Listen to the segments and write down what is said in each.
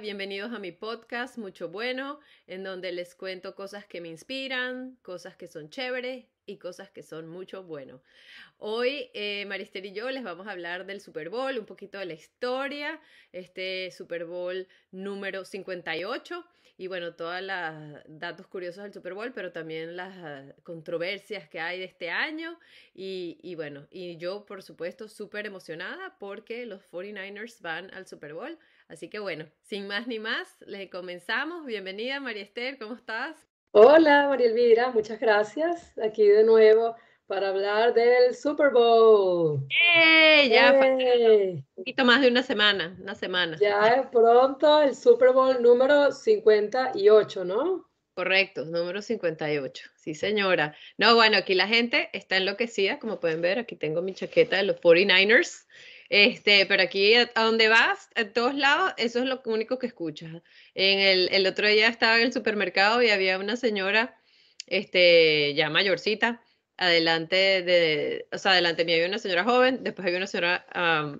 Bienvenidos a mi podcast Mucho Bueno, en donde les cuento cosas que me inspiran, cosas que son chéveres y cosas que son mucho bueno. Hoy eh, Marister y yo les vamos a hablar del Super Bowl, un poquito de la historia, este Super Bowl número 58 y bueno, todos los datos curiosos del Super Bowl, pero también las ah, controversias que hay de este año y, y bueno, y yo por supuesto súper emocionada porque los 49ers van al Super Bowl. Así que bueno, sin más ni más, le comenzamos. Bienvenida María Esther, ¿cómo estás? Hola María Elvira, muchas gracias. Aquí de nuevo para hablar del Super Bowl. ¡Eh! Ya un poquito más de una semana, una semana. Ya pronto el Super Bowl número 58, ¿no? Correcto, número 58. Sí, señora. No, bueno, aquí la gente está enloquecida, como pueden ver, aquí tengo mi chaqueta de los 49ers. Este, pero aquí a, donde vas, a todos lados, eso es lo único que escuchas. En el, el otro día estaba en el supermercado y había una señora, este, ya mayorcita, adelante de, o sea, adelante mí había una señora joven, después había una señora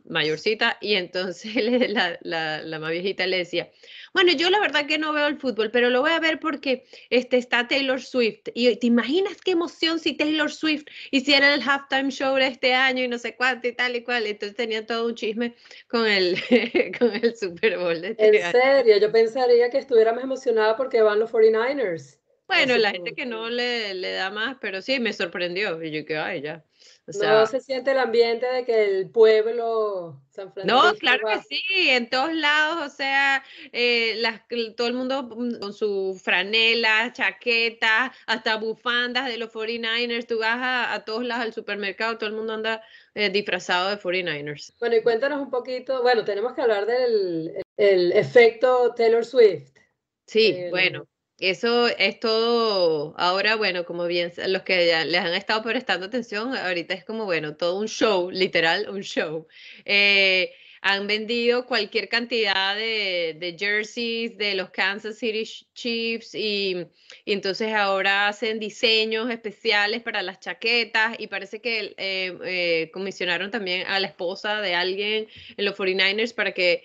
mayorcita y entonces la, la, la, más viejita le decía, bueno, yo la verdad que no veo el fútbol, pero lo voy a ver porque este, está Taylor Swift. Y te imaginas qué emoción si Taylor Swift hiciera el halftime show de este año y no sé cuánto y tal y cual. Entonces tenía todo un chisme con el, con el Super Bowl. De este en serio, yo pensaría que estuviera más emocionada porque van los 49ers. Bueno, la gente que no le, le da más, pero sí, me sorprendió. Y yo que, ay, ya no se siente el ambiente de que el pueblo San Francisco. No, claro que sí, en todos lados, o sea, eh, todo el mundo con su franela, chaqueta, hasta bufandas de los 49ers. Tú vas a, todos lados al supermercado, todo el mundo anda eh, disfrazado de 49ers. Bueno, y cuéntanos un poquito, bueno, tenemos que hablar del el efecto Taylor Swift. Sí, bueno, eso es todo, ahora bueno, como bien los que ya les han estado prestando atención, ahorita es como bueno, todo un show, literal, un show. Eh, han vendido cualquier cantidad de, de, jerseys de los Kansas City Chiefs y, entonces ahora hacen diseños especiales para las chaquetas y parece que eh, eh, comisionaron también a la esposa de alguien en los 49ers para que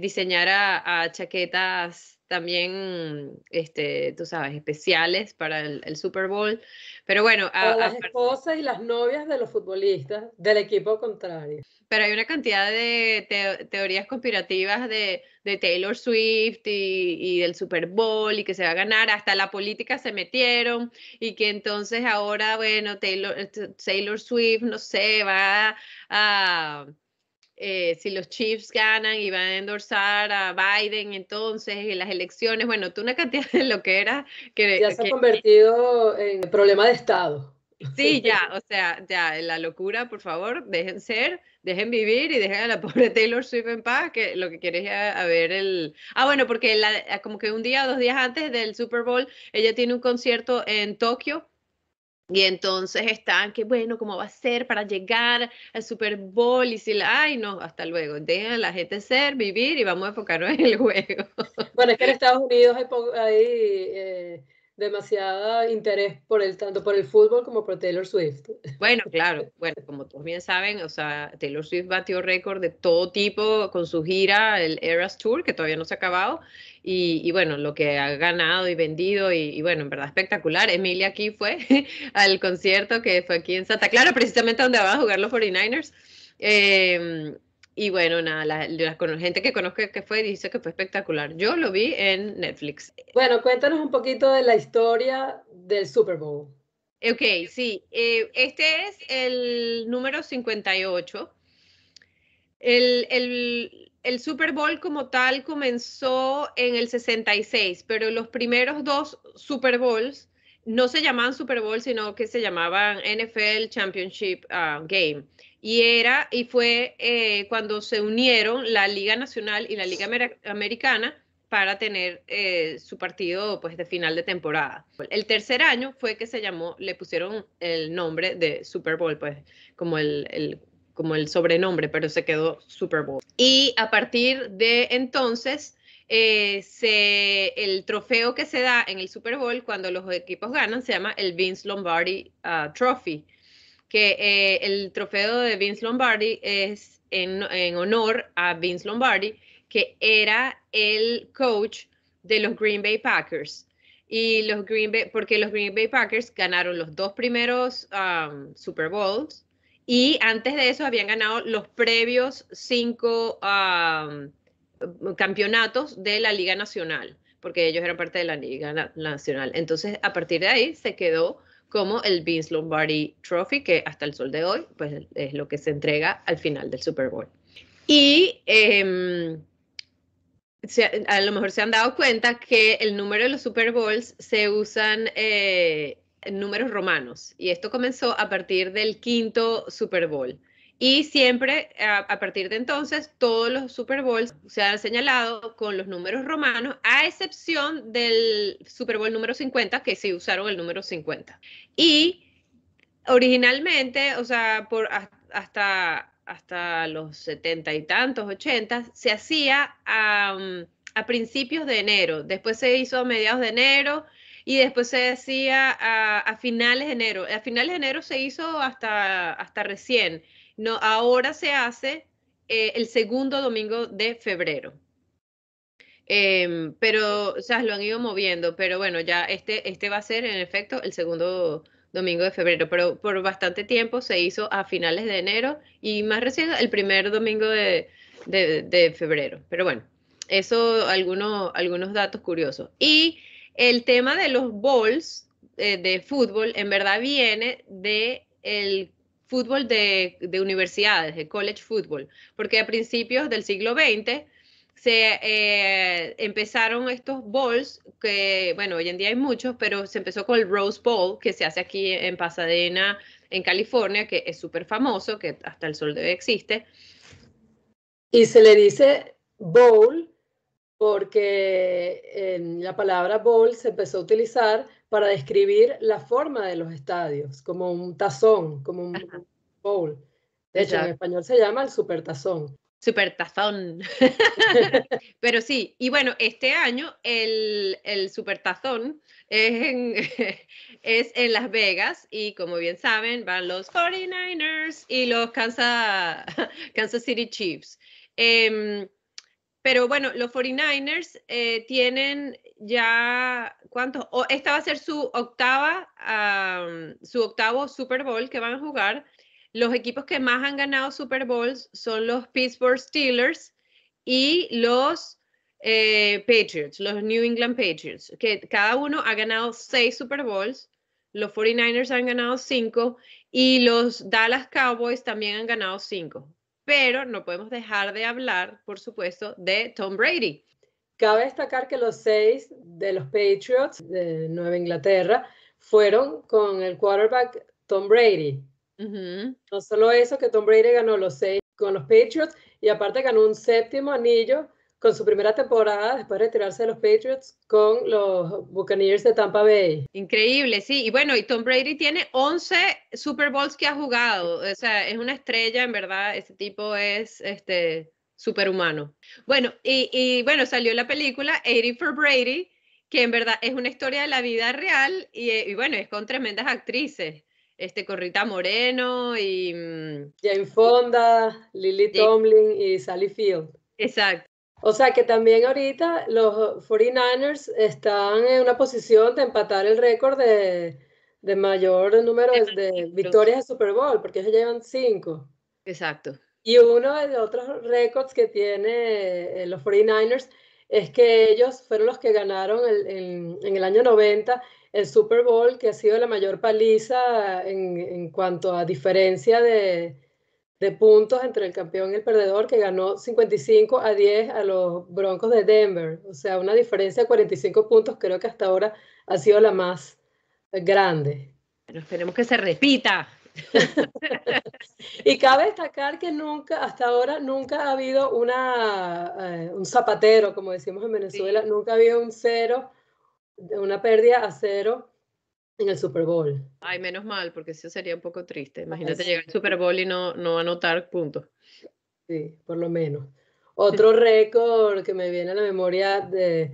diseñara a chaquetas también, este, tú sabes, especiales para el, Super Bowl. Pero bueno, a, las esposas y las novias de los futbolistas del equipo contrario. Pero hay una cantidad de teorías conspirativas de, de Taylor Swift y, y, del Super Bowl y que se va a ganar. Hasta la política se metieron y que entonces ahora, bueno, Taylor, este, Taylor Swift, no sé, va a eh, si los Chiefs ganan y van a endorsar a Biden entonces en las elecciones, bueno, tú una cantidad de lo que era que ya se ha convertido en problema de Estado. Sí, ya, o sea, ya, la locura, por favor, dejen ser, dejen vivir y dejen a la pobre Taylor Swift en paz, que lo que quiere es a, ver el... Ah, bueno, porque la, como que un día, dos días antes del Super Bowl, ella tiene un concierto en Tokio y entonces están, que bueno, ¿cómo va a ser para llegar al Super Bowl? Y si la, ay, no, hasta luego. Dejen a la gente ser, vivir y vamos a enfocarnos en el juego. Bueno, es que en Estados Unidos hay, hay eh, demasiado interés por el, tanto por el fútbol como por Taylor Swift. Bueno, claro, bueno, como todos bien saben, o sea, Taylor Swift batió récord de todo tipo con su gira, el Eras Tour, que todavía no se ha acabado, y, bueno, lo que ha ganado y vendido, y, bueno, en verdad espectacular. Emilia aquí fue al concierto que fue aquí en Santa Clara, precisamente donde van a jugar los 49ers. Eh, y bueno, nada, la, la, gente que conozco que fue dice que fue espectacular. Yo lo vi en Netflix. Bueno, cuéntanos un poquito de la historia del Super Bowl. Ok, sí. Eh, este es el número 58. El, el, el, Super Bowl como tal comenzó en el 66, pero los primeros dos Super Bowls no se llamaban Super Bowl, sino que se llamaban NFL Championship ah, Game y era y fue eh, cuando se unieron la Liga Nacional y la Liga Americana para tener eh, su partido pues de final de temporada. El tercer año fue que se llamó, le pusieron el nombre de Super Bowl, pues como el, como el sobrenombre, pero se quedó Super Bowl. Y a partir de entonces, eh, se, el trofeo que se da en el Super Bowl cuando los equipos ganan se llama el Vince Lombardi ah, Trophy que eh, el trofeo de Vince Lombardi es en, honor a Vince Lombardi, que era el coach de los Green Bay Packers. Y los Green Bay, porque los Green Bay Packers ganaron los dos primeros um, Super Bowls y antes de eso habían ganado los previos cinco campeonatos de la Liga Nacional, porque ellos eran parte de la Liga Nacional. Entonces, a partir de ahí se quedó como el Vince Lombardi Trophy, que hasta el sol de hoy, pues es lo que se entrega al final del Super Bowl. Y em, a lo mejor se han dado cuenta que el número de los Super Bowls se usan eh, números romanos, y esto comenzó a partir del quinto Super Bowl. Y siempre, a, partir de entonces, todos los Super Bowls se han señalado con los números romanos, a excepción del Super Bowl número 50, que sí usaron el número 50. Y originalmente, o sea, por hasta, hasta los setenta y tantos, ochenta, se hacía a, a, principios de enero, después se hizo a mediados de enero y después se hacía a, finales de enero. A finales de enero se hizo hasta, hasta recién. No, ahora se hace eh, el segundo domingo de febrero. Em, pero, o sea, lo han ido moviendo, pero bueno, ya este, este va a ser en efecto el segundo domingo de febrero, pero por bastante tiempo se hizo a finales de enero y más recién el primer domingo de, febrero. Pero bueno, eso, algunos, algunos datos curiosos. Y el tema de los bowls eh, de fútbol en verdad viene de el fútbol de, universidades, de college football, porque a principios del siglo XX se eh, empezaron estos bowls, que bueno, hoy en día hay muchos, pero se empezó con el Rose Bowl, que se hace aquí en Pasadena, en California, que es súper famoso, que hasta el sol de existe. Y se le dice bowl porque la palabra bowl se empezó a utilizar para describir la forma de los estadios, como un tazón, como un bowl. De hecho, en español se llama el supertazón. Supertazón. Pero sí, y bueno, este año el, el supertazón es en, es en Las Vegas y como bien saben van los 49ers y los Kansas, Kansas City Chiefs. Em, pero bueno, los 49ers eh, tienen ya, ¿cuántos? esta va a ser su octava, su octavo Super Bowl que van a jugar. Los equipos que más han ganado Super Bowls son los Pittsburgh Steelers y los eh, Patriots, los New England Patriots, que cada uno ha ganado seis Super Bowls. Los 49ers han ganado cinco y los Dallas Cowboys también han ganado cinco pero no podemos dejar de hablar, por supuesto, de Tom Brady. Cabe destacar que los seis de los Patriots de Nueva Inglaterra fueron con el quarterback Tom Brady. No solo eso, que Tom Brady ganó los seis con los Patriots y aparte ganó un séptimo anillo con su primera temporada después de retirarse de los Patriots con los Buccaneers de Tampa Bay. Increíble, sí. Y bueno, y Tom Brady tiene 11 Super Bowls que ha jugado. O sea, es una estrella, en verdad. Ese tipo es este superhumano. Bueno, y, bueno, salió la película 80 for Brady, que en verdad es una historia de la vida real y, bueno, es con tremendas actrices. Este, Corrita Moreno y... Mm, Jane Fonda, Lily Tomlin y Sally Field. Exacto. O sea que también ahorita los 49ers están en una posición de empatar el récord de, mayor número de, victorias de Super Bowl, porque ellos llevan cinco. Exacto. Y uno de los otros récords que tiene eh, los 49ers es que ellos fueron los que ganaron en el año 90 el Super Bowl, que ha sido la mayor paliza en cuanto a diferencia de, de puntos entre el campeón y el perdedor, que ganó 55 a 10 a los Broncos de Denver. O sea, una diferencia de 45 puntos, creo que hasta ahora ha sido la más grande. Pero esperemos que se repita. y cabe destacar que nunca, hasta ahora, nunca ha habido una, eh, un zapatero, como decimos en Venezuela, nunca ha habido un cero, una pérdida a cero en el Super Bowl. Ay, menos mal, porque eso sería un poco triste. Imagínate llegar al Super Bowl y no, no anotar puntos. Sí, por lo menos. Otro récord que me viene a la memoria de,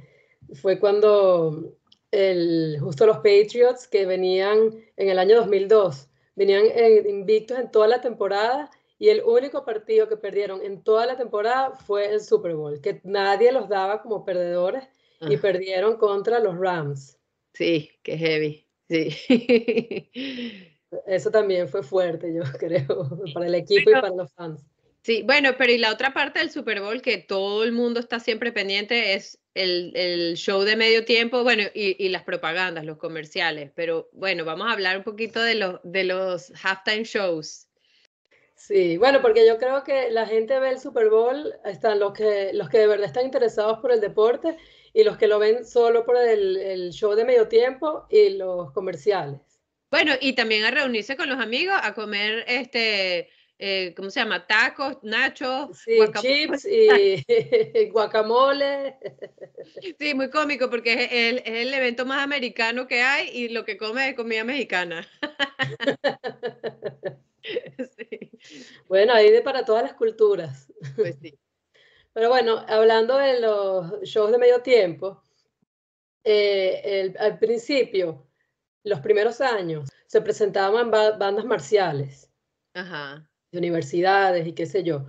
fue cuando el, justo los Patriots, que venían en el año 2002, venían invictos en toda la temporada y el único partido que perdieron en toda la temporada fue el Super Bowl, que nadie los daba como perdedores y perdieron contra los Rams. Sí, qué heavy, sí. Eso también fue fuerte, yo creo, para el equipo y para los fans. Sí, bueno, pero y la otra parte del Super Bowl que todo el mundo está siempre pendiente es el, show de medio tiempo, bueno, y, las propagandas, los comerciales. Pero bueno, vamos a hablar un poquito de, los de los halftime shows. Sí, bueno, porque yo creo que la gente ve el Super Bowl, están los que, los que de verdad están interesados por el deporte y los que lo ven solo por el, el show de medio tiempo y los comerciales. Bueno, y también a reunirse con los amigos, a comer este eh, ¿cómo se llama? Tacos, nachos, sí, chips y guacamole. Sí, muy cómico porque es el, es el, evento más americano que hay y lo que come es comida mexicana. Bueno, hay de para todas las culturas. Pues sí. Pero bueno, hablando de los shows de medio tiempo, eh, al principio, los primeros años, se presentaban bandas marciales. Ajá de universidades y qué sé yo.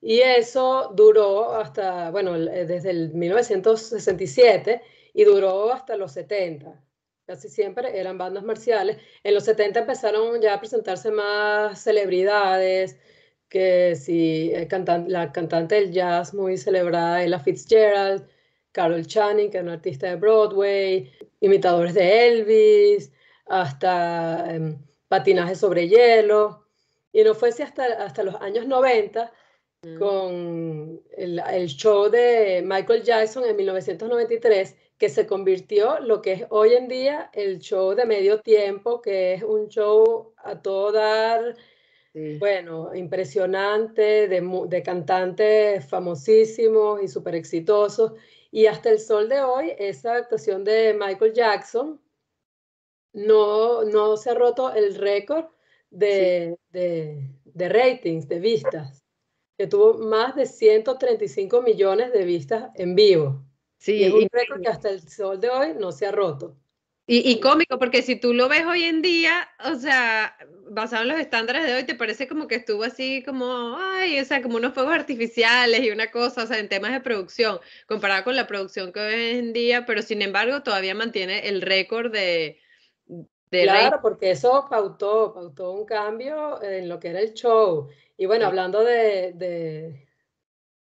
Y eso duró hasta, bueno, eh, desde el 1967 y duró hasta los 70. Casi siempre eran bandas marciales. En los 70 empezaron ya a presentarse más celebridades, que si eh, la cantante del jazz muy celebrada Ella Fitzgerald, Carol Channing, que es una artista de Broadway, imitadores de Elvis, hasta em, patinaje sobre hielo. Y no fuese hasta, hasta los años 90 mm. con el, el, show de Michael Jackson en 1993 que se convirtió lo que es hoy en día el show de medio tiempo, que es un show a todo dar, bueno, impresionante, de, de cantantes famosísimos y súper exitosos. Y hasta el sol de hoy, esa actuación de Michael Jackson no, no se ha roto el récord de, de, ratings, de vistas, que tuvo más de 135 millones de vistas en vivo. Sí, y es un récord que hasta el sol de hoy no se ha roto. Y, y, cómico, porque si tú lo ves hoy en día, o sea, basado en los estándares de hoy, te parece como que estuvo así como, ay, o sea, como unos fuegos artificiales y una cosa, o sea, en temas de producción, comparado con la producción que hoy en día, pero sin embargo todavía mantiene el récord de, claro, porque eso pautó, pautó un cambio en lo que era el show. Y bueno, hablando de, de,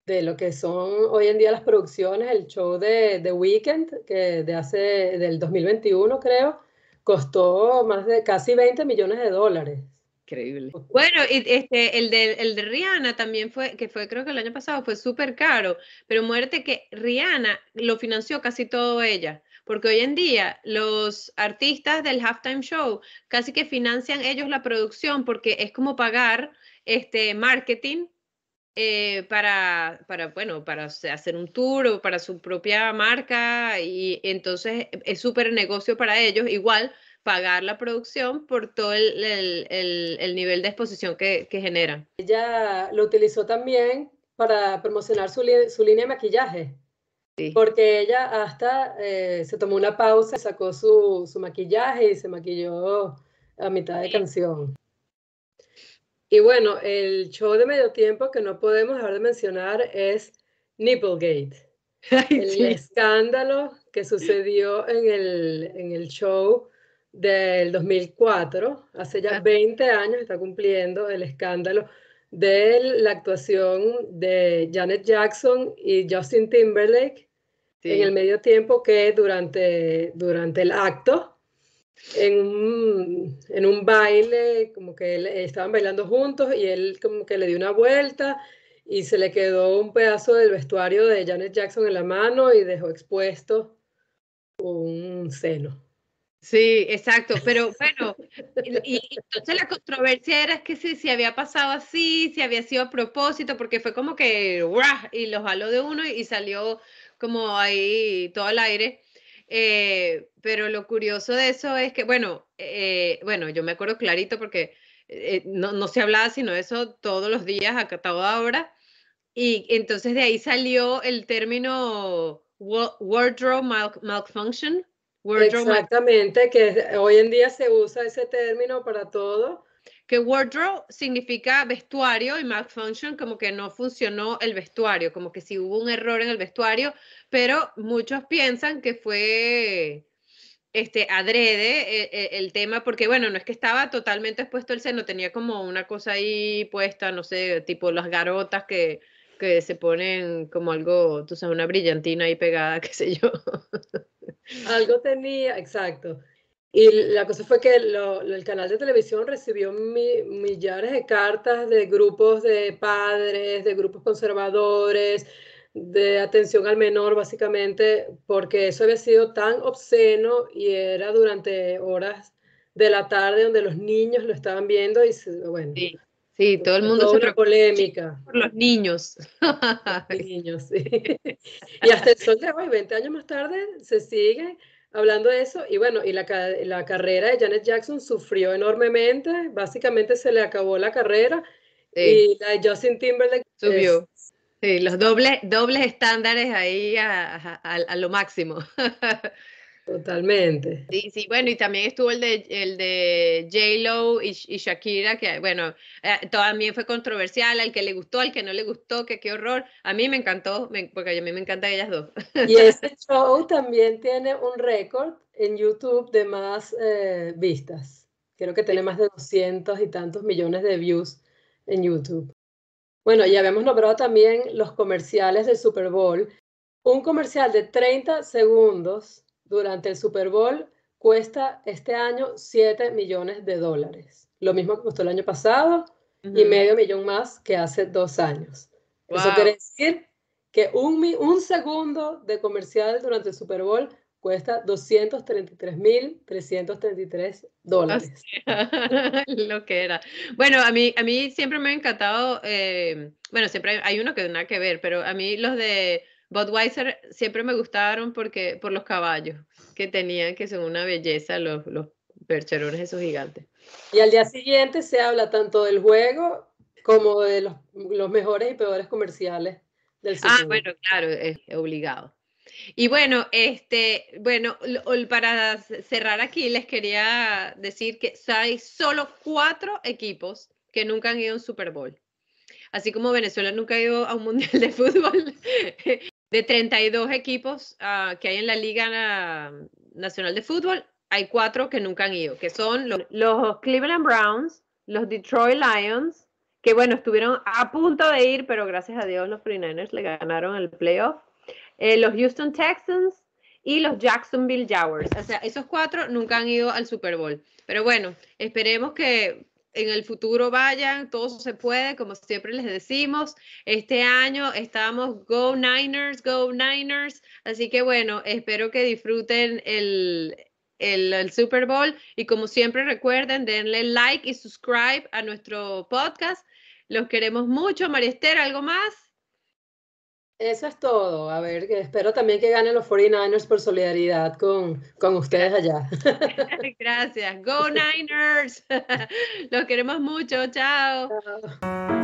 de, lo que son hoy en día las producciones, el show de The Weeknd, que de hace, del 2021 creo, costó más de casi 20 millones de dólares. Increíble. Bueno, y este, el de, el de Rihanna también fue, que fue creo que el año pasado, fue súper caro, pero muerte que Rihanna lo financió casi todo ella porque hoy en día los artistas del halftime show casi que financian ellos la producción porque es como pagar este marketing eh, para, para, bueno, para hacer un tour o para su propia marca y entonces es súper negocio para ellos, igual pagar la producción por todo el, el, el, nivel de exposición que, que, generan. Ella lo utilizó también para promocionar su, su línea de maquillaje. Porque ella hasta eh, se tomó una pausa, sacó su, su, maquillaje y se maquilló a mitad de canción. Y bueno, el show de medio tiempo que no podemos dejar de mencionar es Nipplegate. el escándalo que sucedió en el, en el show del 2004, hace ya 20 ah. años está cumpliendo el escándalo de la actuación de Janet Jackson y Justin Timberlake en el medio tiempo que durante, durante el acto, en un, en un baile, como que estaban bailando juntos y él como que le dio una vuelta y se le quedó un pedazo del vestuario de Janet Jackson en la mano y dejó expuesto un seno. Sí, exacto, pero bueno, y, entonces la controversia era que si, si había pasado así, si había sido a propósito, porque fue como que, y lo jaló de uno y salió como ahí todo al aire. Eh, pero lo curioso de eso es que, bueno, eh, bueno, yo me acuerdo clarito porque eh, no, no, se hablaba sino eso todos los días, a toda hora. Y entonces de ahí salió el término wardrobe malfunction. Exactamente, que hoy en día se usa ese término para todo. Que wardrobe significa vestuario y malfunction como que no funcionó el vestuario, como que sí hubo un error en el vestuario, pero muchos piensan que fue este, adrede eh, eh, el, tema, porque bueno, no es que estaba totalmente expuesto el seno, tenía como una cosa ahí puesta, no sé, tipo las garotas que, que se ponen como algo, tú sabes, una brillantina ahí pegada, qué sé yo. Algo tenía, exacto. Y la cosa fue que el canal de televisión recibió millares de cartas de grupos de padres, de grupos conservadores, de atención al menor, básicamente, porque eso había sido tan obsceno y era durante horas de la tarde donde los niños lo estaban viendo y bueno. Sí, sí todo el mundo se una polémica. Por los niños. Los niños, sí. Y hasta el sol de hoy, 20 años más tarde, se sigue hablando de eso. Y bueno, y la, la carrera de Janet Jackson sufrió enormemente. Básicamente se le acabó la carrera. Y la de Justin Timberlake subió. Sí, los dobles, dobles estándares ahí a, lo máximo. Totalmente. Sí, sí, bueno, y también estuvo el de, el de J-Lo y, Shakira, que bueno, eh, también fue controversial, al que le gustó, al que no le gustó, que qué horror. A mí me encantó, porque a mí me encantan ellas dos. Y ese show también tiene un récord en YouTube de más eh, vistas. Creo que tiene más de 200 y tantos millones de views en YouTube. Bueno, ya habíamos nombrado también los comerciales del Super Bowl. Un comercial de 30 segundos durante el Super Bowl cuesta este año 7 millones de dólares. Lo mismo que costó el año pasado y medio millón más que hace dos años. Eso quiere decir que un, un segundo de comercial durante el Super Bowl cuesta 233.333 dólares. Lo que era. Bueno, a mí, a mí siempre me ha encantado, eh, bueno, siempre hay, uno que nada que ver, pero a mí los de Budweiser siempre me gustaron porque, por los caballos que tenían, que son una belleza, los, los percherones esos gigantes. Y al día siguiente se habla tanto del juego como de los, los mejores y peores comerciales del Ah, bueno, claro, es obligado. Y bueno, este, bueno, para cerrar aquí les quería decir que hay solo cuatro equipos que nunca han ido a un Super Bowl. Así como Venezuela nunca ha ido a un Mundial de Fútbol, de 32 equipos uh, que hay en la Liga Nacional de Fútbol, hay cuatro que nunca han ido, que son los, los Cleveland Browns, los Detroit Lions, que bueno, estuvieron a punto de ir, pero gracias a Dios los 49ers le ganaron el playoff eh, los Houston Texans y los Jacksonville Jaguars. O sea, esos cuatro nunca han ido al Super Bowl. Pero bueno, esperemos que en el futuro vayan, todo se puede, como siempre les decimos. Este año estamos Go Niners, Go Niners. Así que bueno, espero que disfruten el, el, Super Bowl y como siempre recuerden, denle like y subscribe a nuestro podcast. Los queremos mucho. María Esther, ¿algo más? Eso es todo. A ver, espero también que ganen los 49ers por solidaridad con, con ustedes allá. Gracias. Go Niners. Los queremos mucho. Chao. Chao.